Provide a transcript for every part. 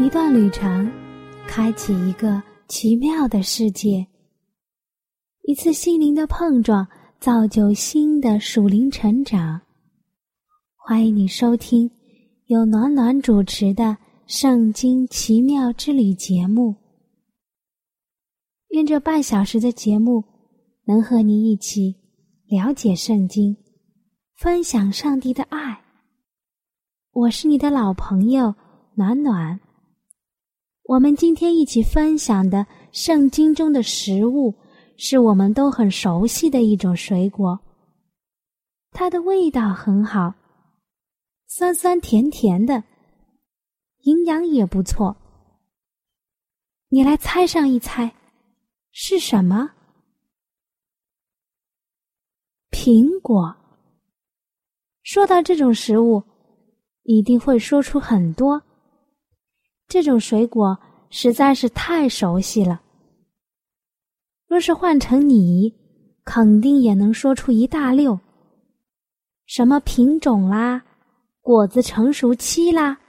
一段旅程，开启一个奇妙的世界；一次心灵的碰撞，造就新的属灵成长。欢迎你收听由暖暖主持的《圣经奇妙之旅》节目。愿这半小时的节目能和你一起了解圣经，分享上帝的爱。我是你的老朋友暖暖。我们今天一起分享的圣经中的食物，是我们都很熟悉的一种水果。它的味道很好，酸酸甜甜的，营养也不错。你来猜上一猜，是什么？苹果。说到这种食物，一定会说出很多。这种水果实在是太熟悉了。若是换成你，肯定也能说出一大溜。什么品种啦，果子成熟期啦，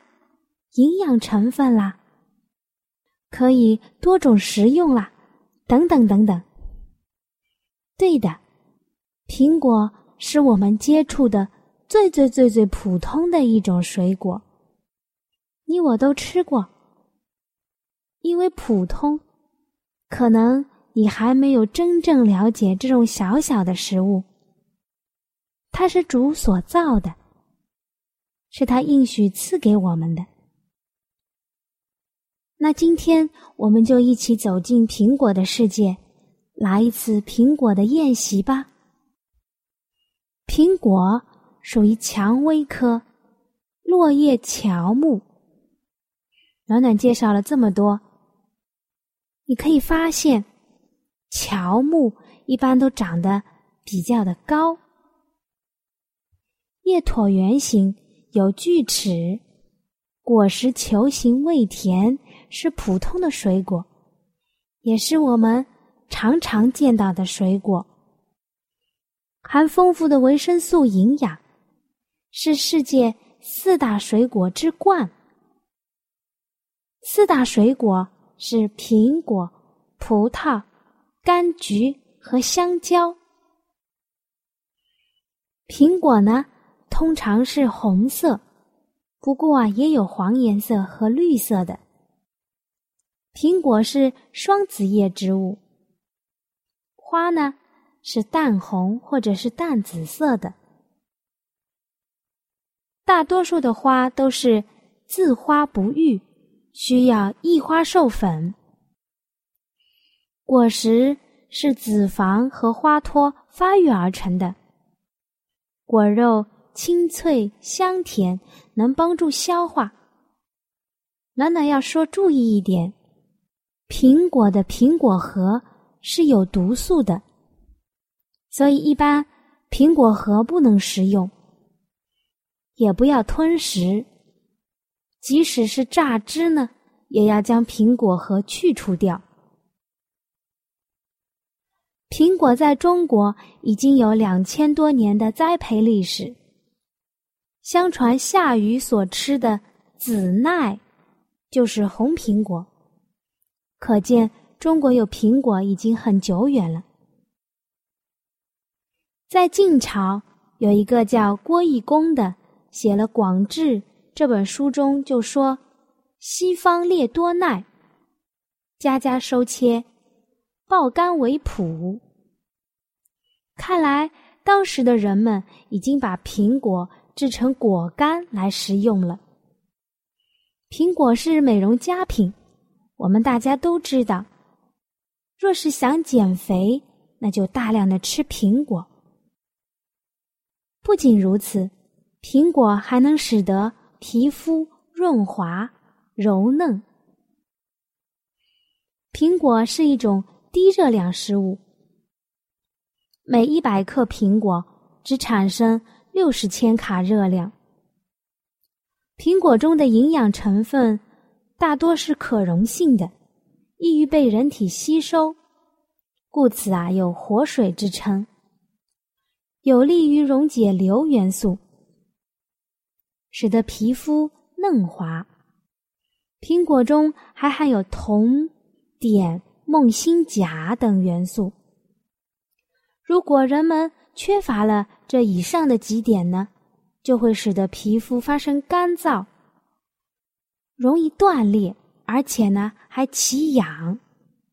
营养成分啦，可以多种食用啦，等等等等。对的，苹果是我们接触的最最最最普通的一种水果。你我都吃过，因为普通，可能你还没有真正了解这种小小的食物。它是主所造的，是他应许赐给我们的。那今天我们就一起走进苹果的世界，来一次苹果的宴席吧。苹果属于蔷薇科落叶乔木。暖暖介绍了这么多，你可以发现，乔木一般都长得比较的高，叶椭圆形，有锯齿，果实球形，味甜，是普通的水果，也是我们常常见到的水果，含丰富的维生素营养，是世界四大水果之冠。四大水果是苹果、葡萄、柑橘和香蕉。苹果呢，通常是红色，不过啊，也有黄颜色和绿色的。苹果是双子叶植物，花呢是淡红或者是淡紫色的。大多数的花都是自花不育。需要异花授粉，果实是子房和花托发育而成的，果肉清脆香甜，能帮助消化。暖暖要说注意一点，苹果的苹果核是有毒素的，所以一般苹果核不能食用，也不要吞食。即使是榨汁呢，也要将苹果核去除掉。苹果在中国已经有两千多年的栽培历史。相传夏禹所吃的紫奈就是红苹果，可见中国有苹果已经很久远了。在晋朝有一个叫郭义公的，写了《广志》。这本书中就说：“西方列多奈，家家收切，爆干为谱。”看来当时的人们已经把苹果制成果干来食用了。苹果是美容佳品，我们大家都知道。若是想减肥，那就大量的吃苹果。不仅如此，苹果还能使得皮肤润滑、柔嫩。苹果是一种低热量食物，每一百克苹果只产生六十千卡热量。苹果中的营养成分大多是可溶性的，易于被人体吸收，故此啊有“活水”之称，有利于溶解硫元素，使得皮肤嫩滑。苹果中还含有铜。碘、锰、锌、钾等元素。如果人们缺乏了这以上的几点呢，就会使得皮肤发生干燥，容易断裂，而且呢还起痒。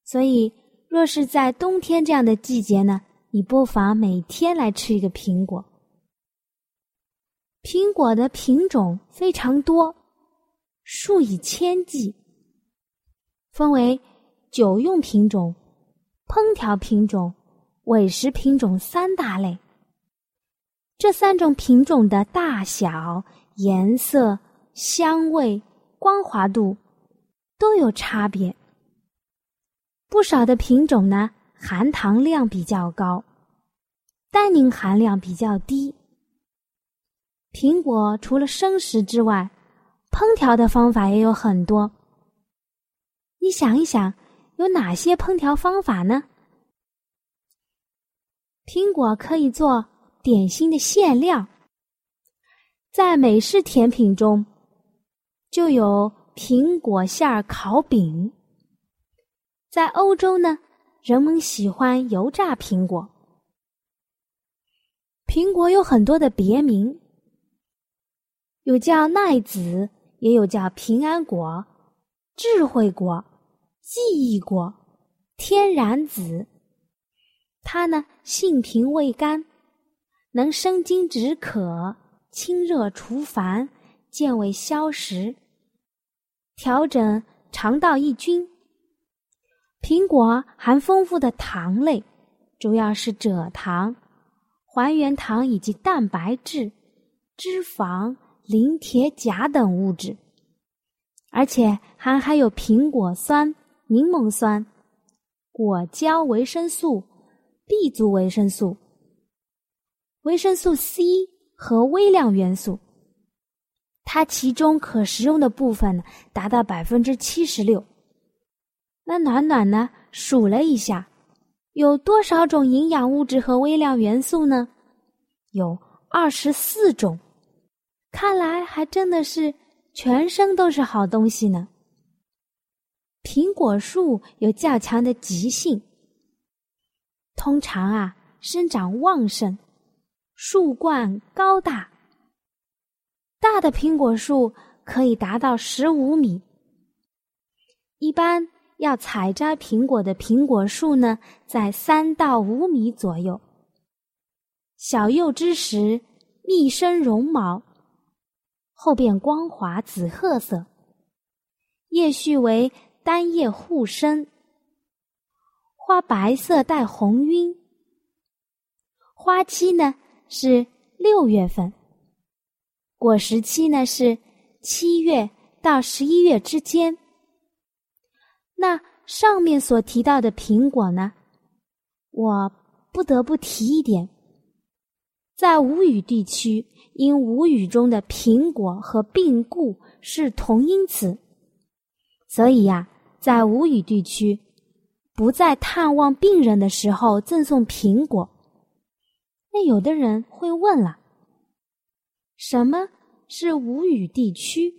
所以，若是在冬天这样的季节呢，你不妨每天来吃一个苹果。苹果的品种非常多，数以千计，分为。酒用品种、烹调品种、伪食品种三大类。这三种品种的大小、颜色、香味、光滑度都有差别。不少的品种呢，含糖量比较高，单宁含量比较低。苹果除了生食之外，烹调的方法也有很多。你想一想。有哪些烹调方法呢？苹果可以做点心的馅料，在美式甜品中就有苹果馅儿烤饼。在欧洲呢，人们喜欢油炸苹果。苹果有很多的别名，有叫奈子，也有叫平安果、智慧果。记忆果，天然子。它呢，性平味甘，能生津止渴、清热除烦、健胃消食、调整肠道益菌。苹果含丰富的糖类，主要是蔗糖、还原糖以及蛋白质、脂肪、磷、铁、钾等物质，而且还含有苹果酸。柠檬酸、果胶维生素、B 族维生素、维生素 C 和微量元素，它其中可食用的部分达到百分之七十六。那暖暖呢数了一下，有多少种营养物质和微量元素呢？有二十四种，看来还真的是全身都是好东西呢。苹果树有较强的极性，通常啊生长旺盛，树冠高大。大的苹果树可以达到十五米。一般要采摘苹果的苹果树呢，在三到五米左右。小幼之时，密生绒毛，后变光滑紫褐色，叶序为。单叶互生，花白色带红晕。花期呢是六月份，果实期呢是七月到十一月之间。那上面所提到的苹果呢，我不得不提一点，在吴语地区，因吴语中的苹果和病故是同音词，所以呀。在吴语地区，不在探望病人的时候赠送苹果。那有的人会问了：什么是吴语地区？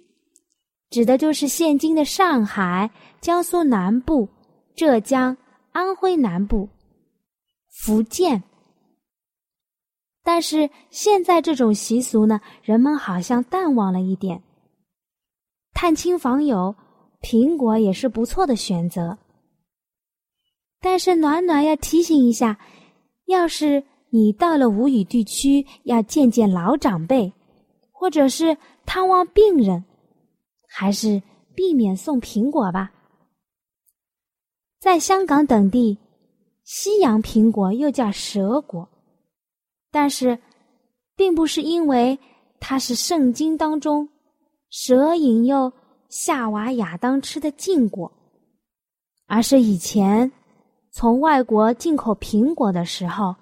指的就是现今的上海、江苏南部、浙江、安徽南部、福建。但是现在这种习俗呢，人们好像淡忘了一点。探亲访友。苹果也是不错的选择，但是暖暖要提醒一下：要是你到了无语地区，要见见老长辈，或者是探望病人，还是避免送苹果吧。在香港等地，西洋苹果又叫蛇果，但是并不是因为它是圣经当中蛇引诱夏娃、亚当吃的禁果，而是以前从外国进口苹果的时候，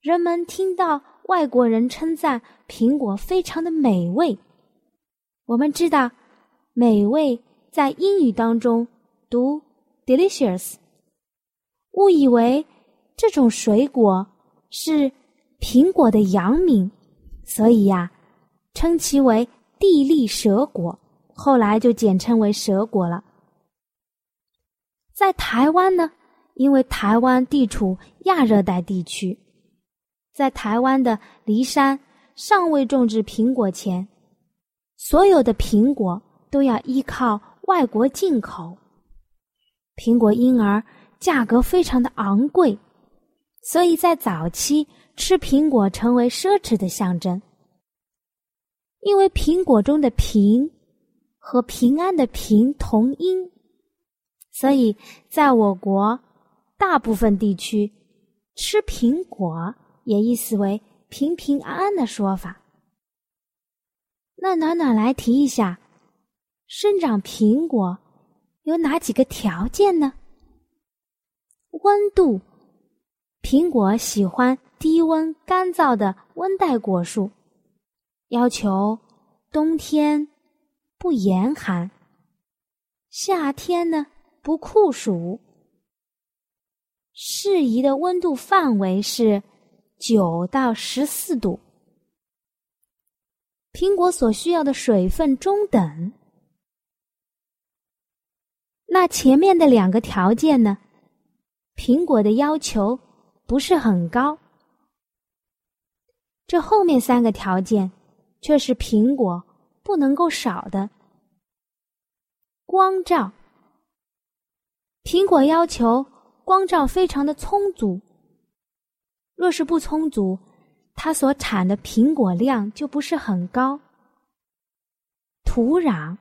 人们听到外国人称赞苹果非常的美味。我们知道，美味在英语当中读 delicious，误以为这种水果是苹果的洋名，所以呀，称其为地利蛇果，后来就简称为蛇果了。在台湾呢，因为台湾地处亚热带地区，在台湾的梨山尚未种植苹果前。所有的苹果都要依靠外国进口，苹果因而价格非常的昂贵，所以在早期吃苹果成为奢侈的象征。因为苹果中的“平”和平安的“平”同音，所以在我国大部分地区吃苹果也意思为平平安安的说法。那暖暖来提一下，生长苹果有哪几个条件呢？温度，苹果喜欢低温干燥的温带果树，要求冬天不严寒，夏天呢不酷暑，适宜的温度范围是九到十四度。苹果所需要的水分中等，那前面的两个条件呢？苹果的要求不是很高，这后面三个条件却是苹果不能够少的。光照，苹果要求光照非常的充足，若是不充足。它所产的苹果量就不是很高。土壤，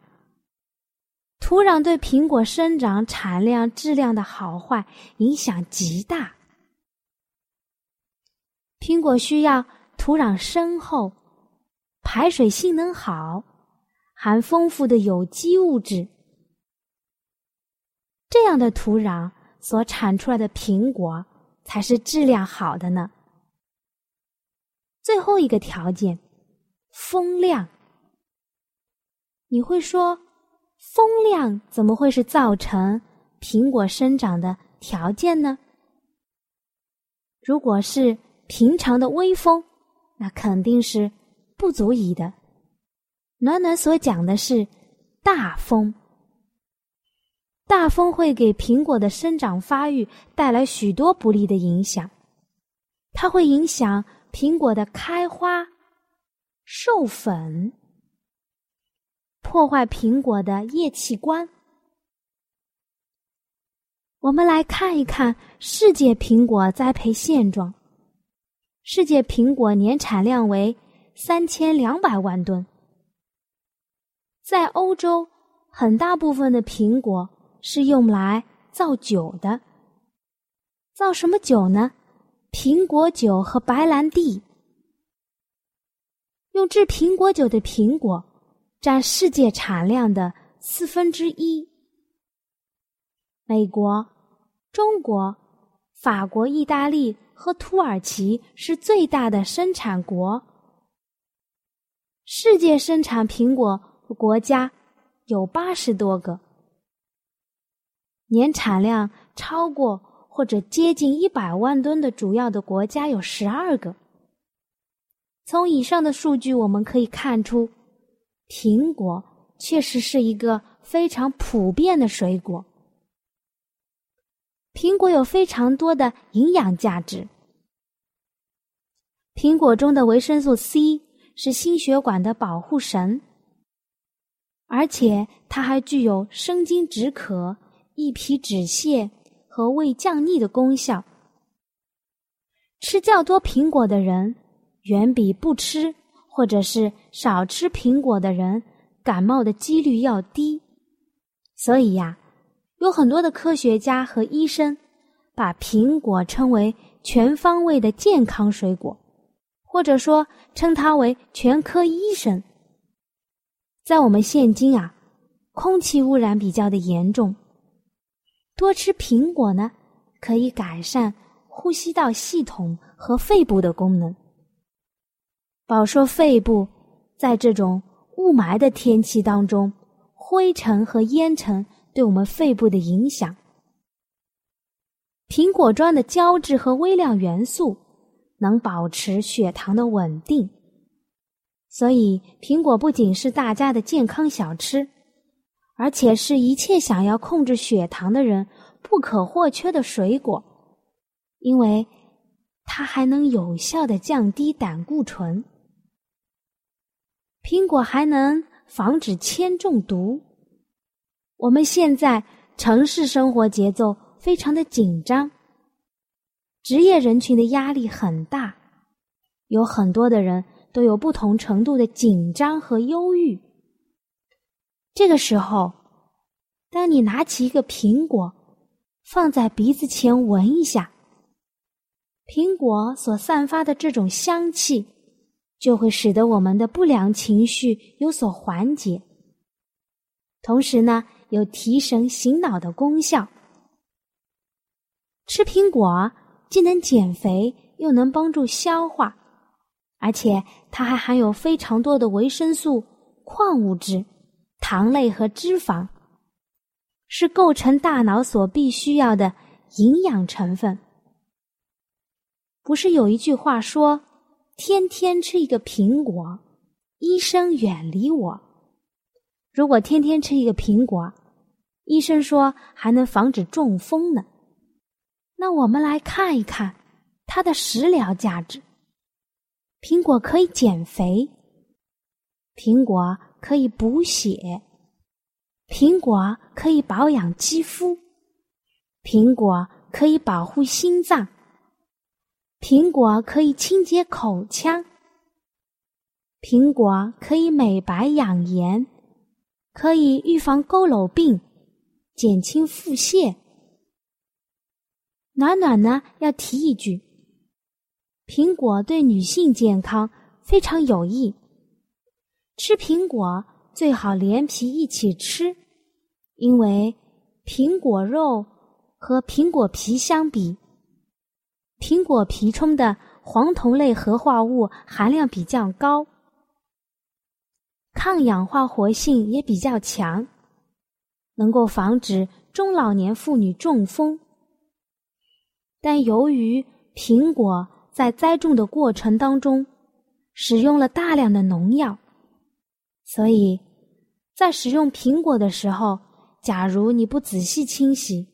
土壤对苹果生长、产量、质量的好坏影响极大。苹果需要土壤深厚、排水性能好、含丰富的有机物质，这样的土壤所产出来的苹果才是质量好的呢。最后一个条件，风量。你会说，风量怎么会是造成苹果生长的条件呢？如果是平常的微风，那肯定是不足以的。暖暖所讲的是大风，大风会给苹果的生长发育带来许多不利的影响，它会影响。苹果的开花、授粉，破坏苹果的叶器官。我们来看一看世界苹果栽培现状。世界苹果年产量为三千两百万吨。在欧洲，很大部分的苹果是用来造酒的。造什么酒呢？苹果酒和白兰地，用制苹果酒的苹果占世界产量的四分之一。美国、中国、法国、意大利和土耳其是最大的生产国。世界生产苹果国家有八十多个，年产量超过。或者接近一百万吨的主要的国家有十二个。从以上的数据我们可以看出，苹果确实是一个非常普遍的水果。苹果有非常多的营养价值。苹果中的维生素 C 是心血管的保护神，而且它还具有生津止渴、益脾止泻。和胃降逆的功效。吃较多苹果的人，远比不吃或者是少吃苹果的人感冒的几率要低。所以呀，有很多的科学家和医生把苹果称为全方位的健康水果，或者说称它为全科医生。在我们现今啊，空气污染比较的严重，多吃苹果呢，可以改善呼吸道系统和肺部的功能。饱受肺部在这种雾霾的天气当中，灰尘和烟尘对我们肺部的影响。苹果中的胶质和微量元素能保持血糖的稳定，所以苹果不仅是大家的健康小吃，而且是一切想要控制血糖的人不可或缺的水果，因为它还能有效的降低胆固醇。苹果还能防止铅中毒。我们现在城市生活节奏非常的紧张，职业人群的压力很大，有很多的人都有不同程度的紧张和忧郁。这个时候，当你拿起一个苹果，放在鼻子前闻一下，苹果所散发的这种香气。就会使得我们的不良情绪有所缓解，同时呢，有提神醒脑的功效。吃苹果既能减肥，又能帮助消化，而且它还含有非常多的维生素、矿物质、糖类和脂肪，是构成大脑所必须要的营养成分。不是有一句话说？天天吃一个苹果，医生远离我。如果天天吃一个苹果，医生说还能防止中风呢。那我们来看一看它的食疗价值。苹果可以减肥，苹果可以补血，苹果可以保养肌肤，苹果可以保护心脏。苹果可以清洁口腔，苹果可以美白养颜，可以预防佝偻病，减轻腹泻。暖暖呢要提一句，苹果对女性健康非常有益，吃苹果最好连皮一起吃，因为苹果肉和苹果皮相比。苹果皮中的黄酮类合化物含量比较高，抗氧化活性也比较强，能够防止中老年妇女中风。但由于苹果在栽种的过程当中使用了大量的农药，所以在使用苹果的时候，假如你不仔细清洗，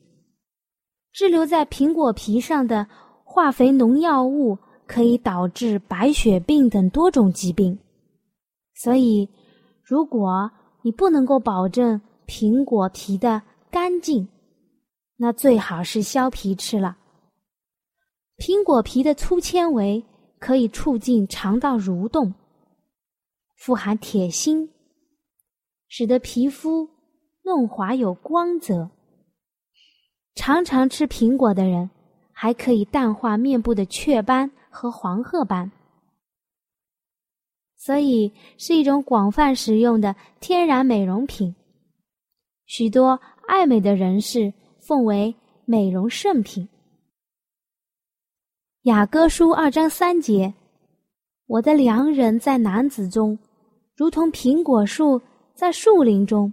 滞留在苹果皮上的。化肥农药物可以导致白血病等多种疾病，所以如果你不能够保证苹果皮的干净，那最好是削皮吃了。苹果皮的粗纤维可以促进肠道蠕动，富含铁锌，使得皮肤嫩滑有光泽。常常吃苹果的人。还可以淡化面部的雀斑和黄褐斑，所以是一种广泛使用的天然美容品。许多爱美的人士奉为美容圣品。雅歌书二章三节：“我的良人在男子中，如同苹果树在树林中，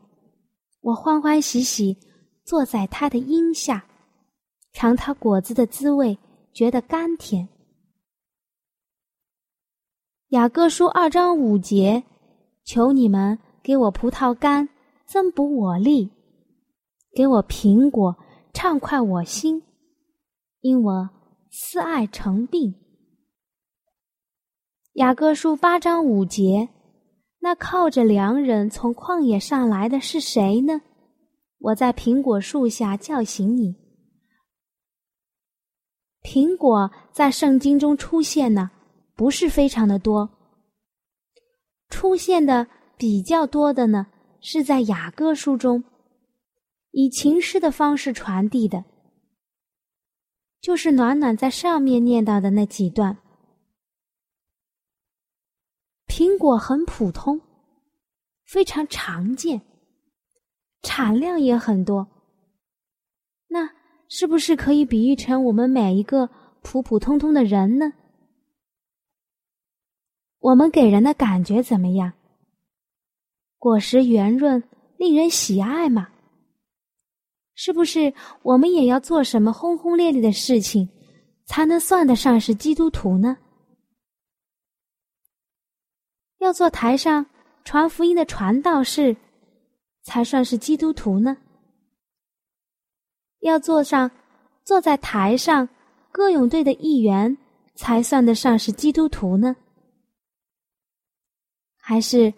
我欢欢喜喜坐在他的荫下。”尝它果子的滋味，觉得甘甜。雅各书二章五节，求你们给我葡萄干，增补我力；给我苹果，畅快我心，因我思爱成病。雅各书八章五节，那靠着良人从旷野上来的是谁呢？我在苹果树下叫醒你。苹果在圣经中出现呢，不是非常的多。出现的比较多的呢，是在雅歌书中，以情诗的方式传递的，就是暖暖在上面念到的那几段。苹果很普通，非常常见，产量也很多。那是不是可以比喻成我们每一个普普通通的人呢？我们给人的感觉怎么样？果实圆润，令人喜爱嘛？是不是我们也要做什么轰轰烈烈的事情，才能算得上是基督徒呢？要做台上。传福音的传道士，才算是基督徒呢。要坐上坐在台上歌咏队的一员，才算得上是基督徒呢？还是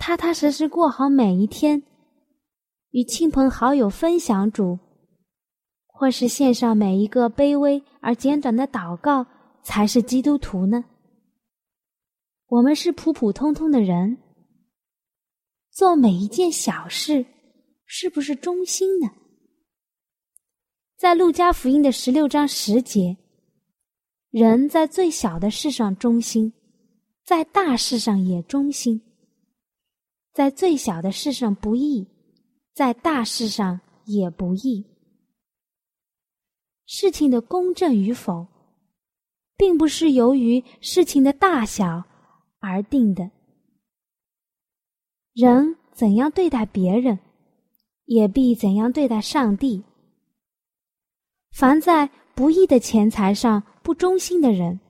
踏踏实实过好每一天，与亲朋好友分享主，或是献上每一个卑微而简短的祷告，才是基督徒呢？我们是普普通通的人。做每一件小事，是不是忠心呢？在路加福音的十六章十节，人在最小的事上忠心，在大事上也忠心；在最小的事上不义，在大事上也不义。事情的公正与否，并不是由于事情的大小而定的。人怎样对待别人，也必怎样对待上帝。凡在不义的钱财上不忠心的人，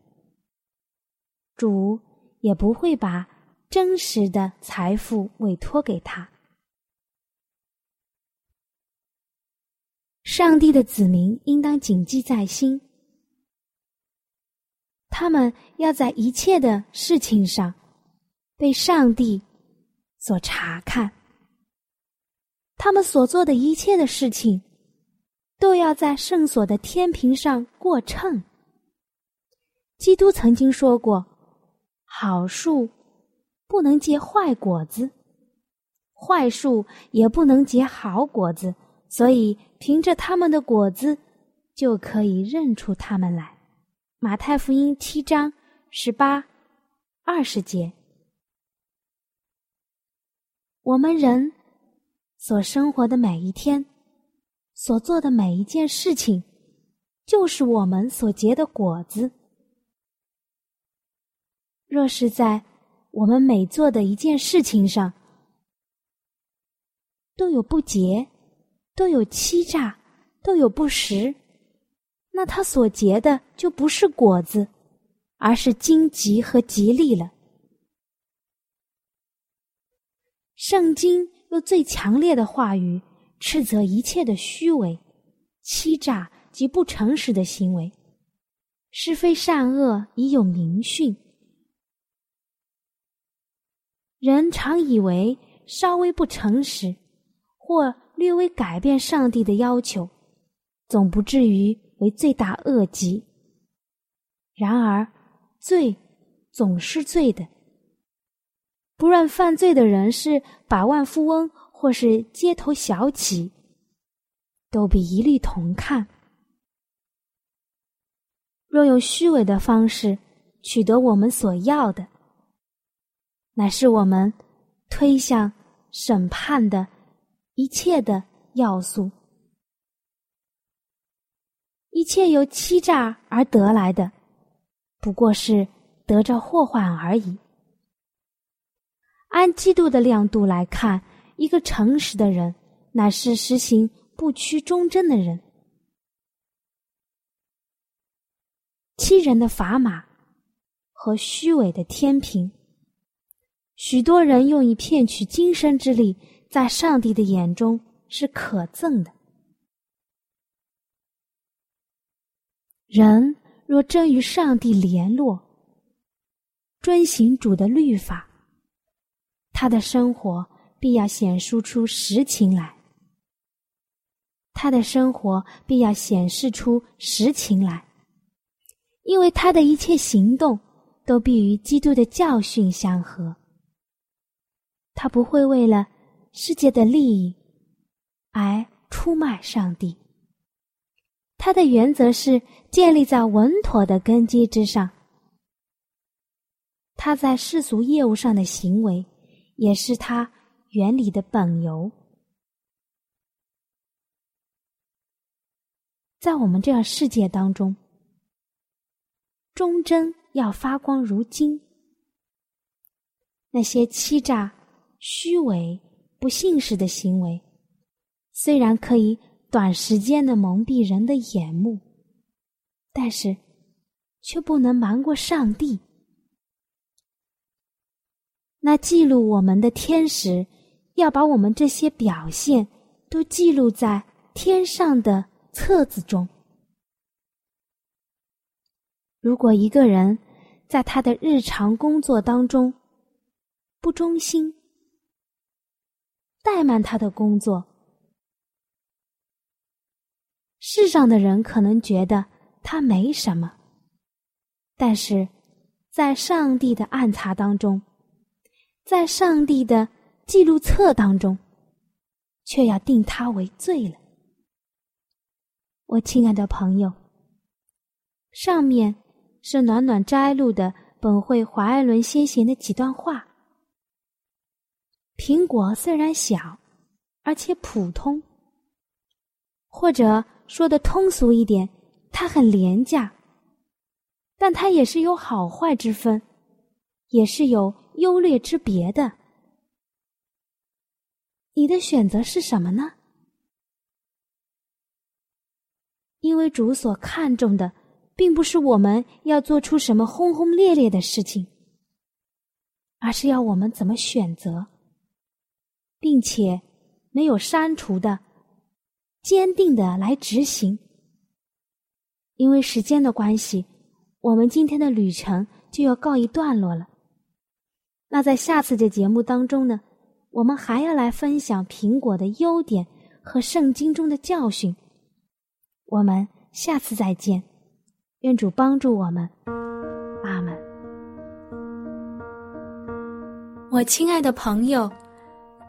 主也不会把真实的财富委托给他。上帝的子民应当谨记在心，他们要在一切的事情上被上帝。所查看，他们所做的一切的事情，都要在圣所的天平上过秤。基督曾经说过：“好树不能结坏果子，坏树也不能结好果子。所以，凭着他们的果子，就可以认出他们来。”马太福音七章十八、二十节。我们人所生活的每一天，所做的每一件事情，就是我们所结的果子。若是在我们每做的一件事情上都有不洁，都有欺诈，都有不实，那他所结的就不是果子，而是荆棘和吉利了。圣经用最强烈的话语斥责一切的虚伪、欺诈及不诚实的行为，是非善恶已有明训。人常以为稍微不诚实，或略微改变上帝的要求，总不至于为罪大恶极。然而，罪总是罪的。不论犯罪的人是百万富翁或是街头小乞，都必一律同看。若用虚伪的方式取得我们所要的，乃是我们推向审判的一切的要素。一切由欺诈而得来的，不过是得着祸患而已。按嫉妒的亮度来看，一个诚实的人，乃是实行不屈忠贞的人。欺人的砝码和虚伪的天平，许多人用以骗取今生之力，在上帝的眼中是可憎的。人若真与上帝联络，遵行主的律法。他的生活必要显示出实情来，他的生活必要显示出实情来，因为他的一切行动都必与基督的教训相合。他不会为了世界的利益而出卖上帝，他的原则是建立在稳妥的根基之上。他在世俗业务上的行为。也是他原理的本由。在我们这样世界当中，忠贞要发光如金。那些欺诈、虚伪、不信实的行为，虽然可以短时间的蒙蔽人的眼目，但是却不能瞒过上帝。那记录我们的天使，要把我们这些表现都记录在天上的。册子中，如果一个人在他的日常工作当中不忠心，怠慢他的工作，世上的人可能觉得他没什么，但是在上帝的暗查当中，在上帝的记录册当中，却要定他为罪了。我亲爱的朋友，上面是暖暖摘录的本会华爱伦先贤的几段话。苹果虽然小，而且普通，或者说的通俗一点，它很廉价，但它也是有好坏之分，也是有优劣之别的。你的选择是什么呢？因为主所看重的，并不是我们要做出什么轰轰烈烈的事情，而是要我们怎么选择，并且没有删除的，坚定的来执行。因为时间的关系，我们今天的旅程就要告一段落了。那在下次的节目当中呢，我们还要来分享苹果的优点和圣经中的教训。我们下次再见，愿主帮助我们，阿门。我亲爱的朋友，